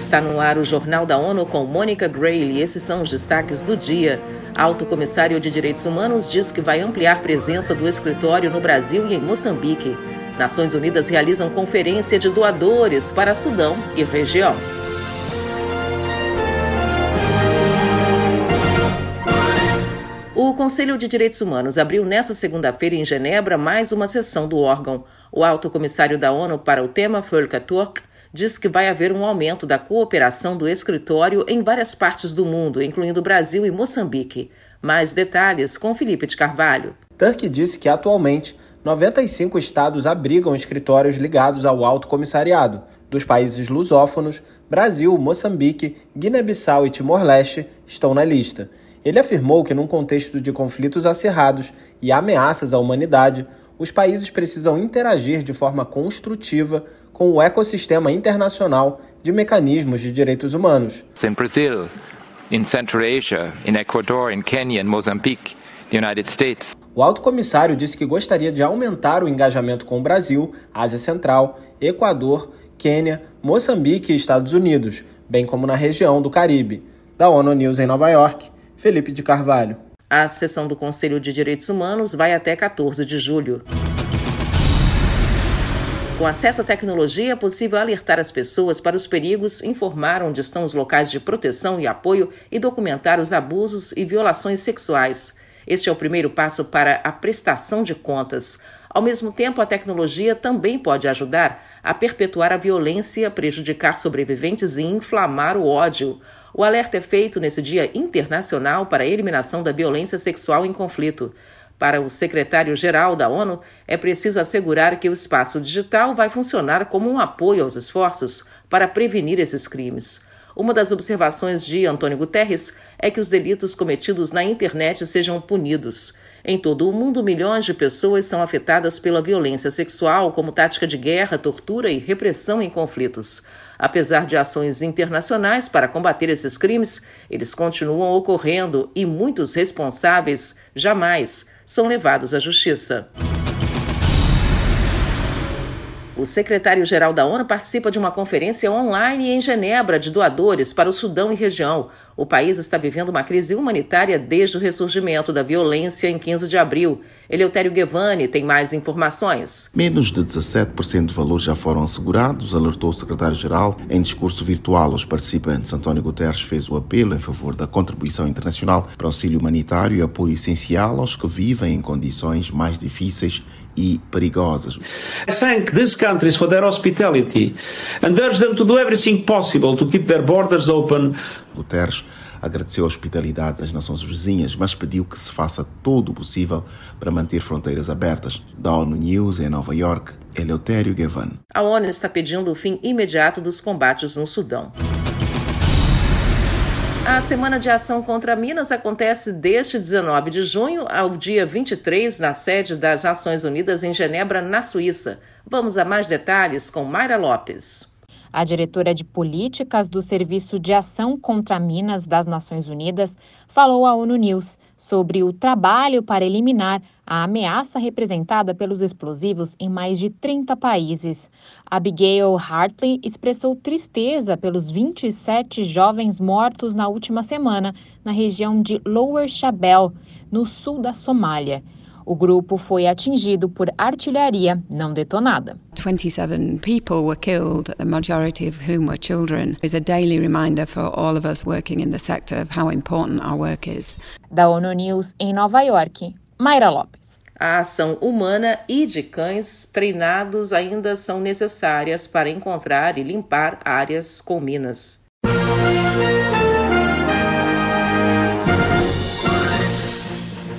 Está no ar o Jornal da ONU com Mônica Grayle esses são os destaques do dia. Alto Comissário de Direitos Humanos diz que vai ampliar presença do escritório no Brasil e em Moçambique. Nações Unidas realizam conferência de doadores para Sudão e região. O Conselho de Direitos Humanos abriu nesta segunda-feira em Genebra mais uma sessão do órgão. O alto comissário da ONU para o tema, Volker Turk, diz que vai haver um aumento da cooperação do escritório em várias partes do mundo, incluindo Brasil e Moçambique. Mais detalhes com Felipe de Carvalho. Turk disse que atualmente 95 estados abrigam escritórios ligados ao Alto Comissariado. Dos países lusófonos, Brasil, Moçambique, Guiné-Bissau e Timor-Leste estão na lista. Ele afirmou que, num contexto de conflitos acirrados e ameaças à humanidade, os países precisam interagir de forma construtiva com o ecossistema internacional de mecanismos de direitos humanos. In Brazil, in Central Asia, in Ecuador, in Kenya, in Mozambique, the United States. O alto comissário disse que gostaria de aumentar o engajamento com o Brasil, Ásia Central, Equador, Quênia, Moçambique e Estados Unidos, bem como na região do Caribe. Da ONU News em Nova York, Felipe de Carvalho. A sessão do Conselho de Direitos Humanos vai até 14 de julho. Com acesso à tecnologia, é possível alertar as pessoas para os perigos, informar onde estão os locais de proteção e apoio e documentar os abusos e violações sexuais. Este é o primeiro passo para a prestação de contas. Ao mesmo tempo, a tecnologia também pode ajudar a perpetuar a violência, prejudicar sobreviventes e inflamar o ódio. O alerta é feito nesse Dia Internacional para a Eliminação da Violência Sexual em Conflito. Para o secretário-geral da ONU, é preciso assegurar que o espaço digital vai funcionar como um apoio aos esforços para prevenir esses crimes. Uma das observações de Antônio Guterres é que os delitos cometidos na internet sejam punidos. Em todo o mundo, milhões de pessoas são afetadas pela violência sexual como tática de guerra, tortura e repressão em conflitos. Apesar de ações internacionais para combater esses crimes, eles continuam ocorrendo e muitos responsáveis jamais são levados à justiça. O secretário-geral da ONU participa de uma conferência online em Genebra de doadores para o Sudão e região. O país está vivendo uma crise humanitária desde o ressurgimento da violência em 15 de abril. Eleutério Guevani tem mais informações. Menos de 17% do valor já foram assegurados, alertou o secretário-geral. Em discurso virtual aos participantes, António Guterres fez o apelo em favor da contribuição internacional para auxílio humanitário e apoio essencial aos que vivem em condições mais difíceis e perigosas. I thank these countries for their hospitality and urge them to do everything possible to keep their borders open. Guterres agradeceu a hospitalidade das nações vizinhas, mas pediu que se faça todo o possível para manter fronteiras abertas. Da ONU News em Nova York, Eleutério Gavan. A ONU está pedindo o fim imediato dos combates no Sudão. A Semana de Ação contra Minas acontece deste 19 de junho ao dia 23 na sede das Nações Unidas em Genebra, na Suíça. Vamos a mais detalhes com Mayra Lopes. A diretora de políticas do Serviço de Ação contra Minas das Nações Unidas falou à ONU News sobre o trabalho para eliminar a ameaça representada pelos explosivos em mais de 30 países. Abigail Hartley expressou tristeza pelos 27 jovens mortos na última semana na região de Lower Shabelle, no sul da Somália. O grupo foi atingido por artilharia não detonada. 27 people were killed, the majority of whom were children. Is a daily reminder for all of us working in the sector of how important our work is. Da ONU News em Nova York, Mayra Lopes. A ação humana e de cães treinados ainda são necessárias para encontrar e limpar áreas com minas.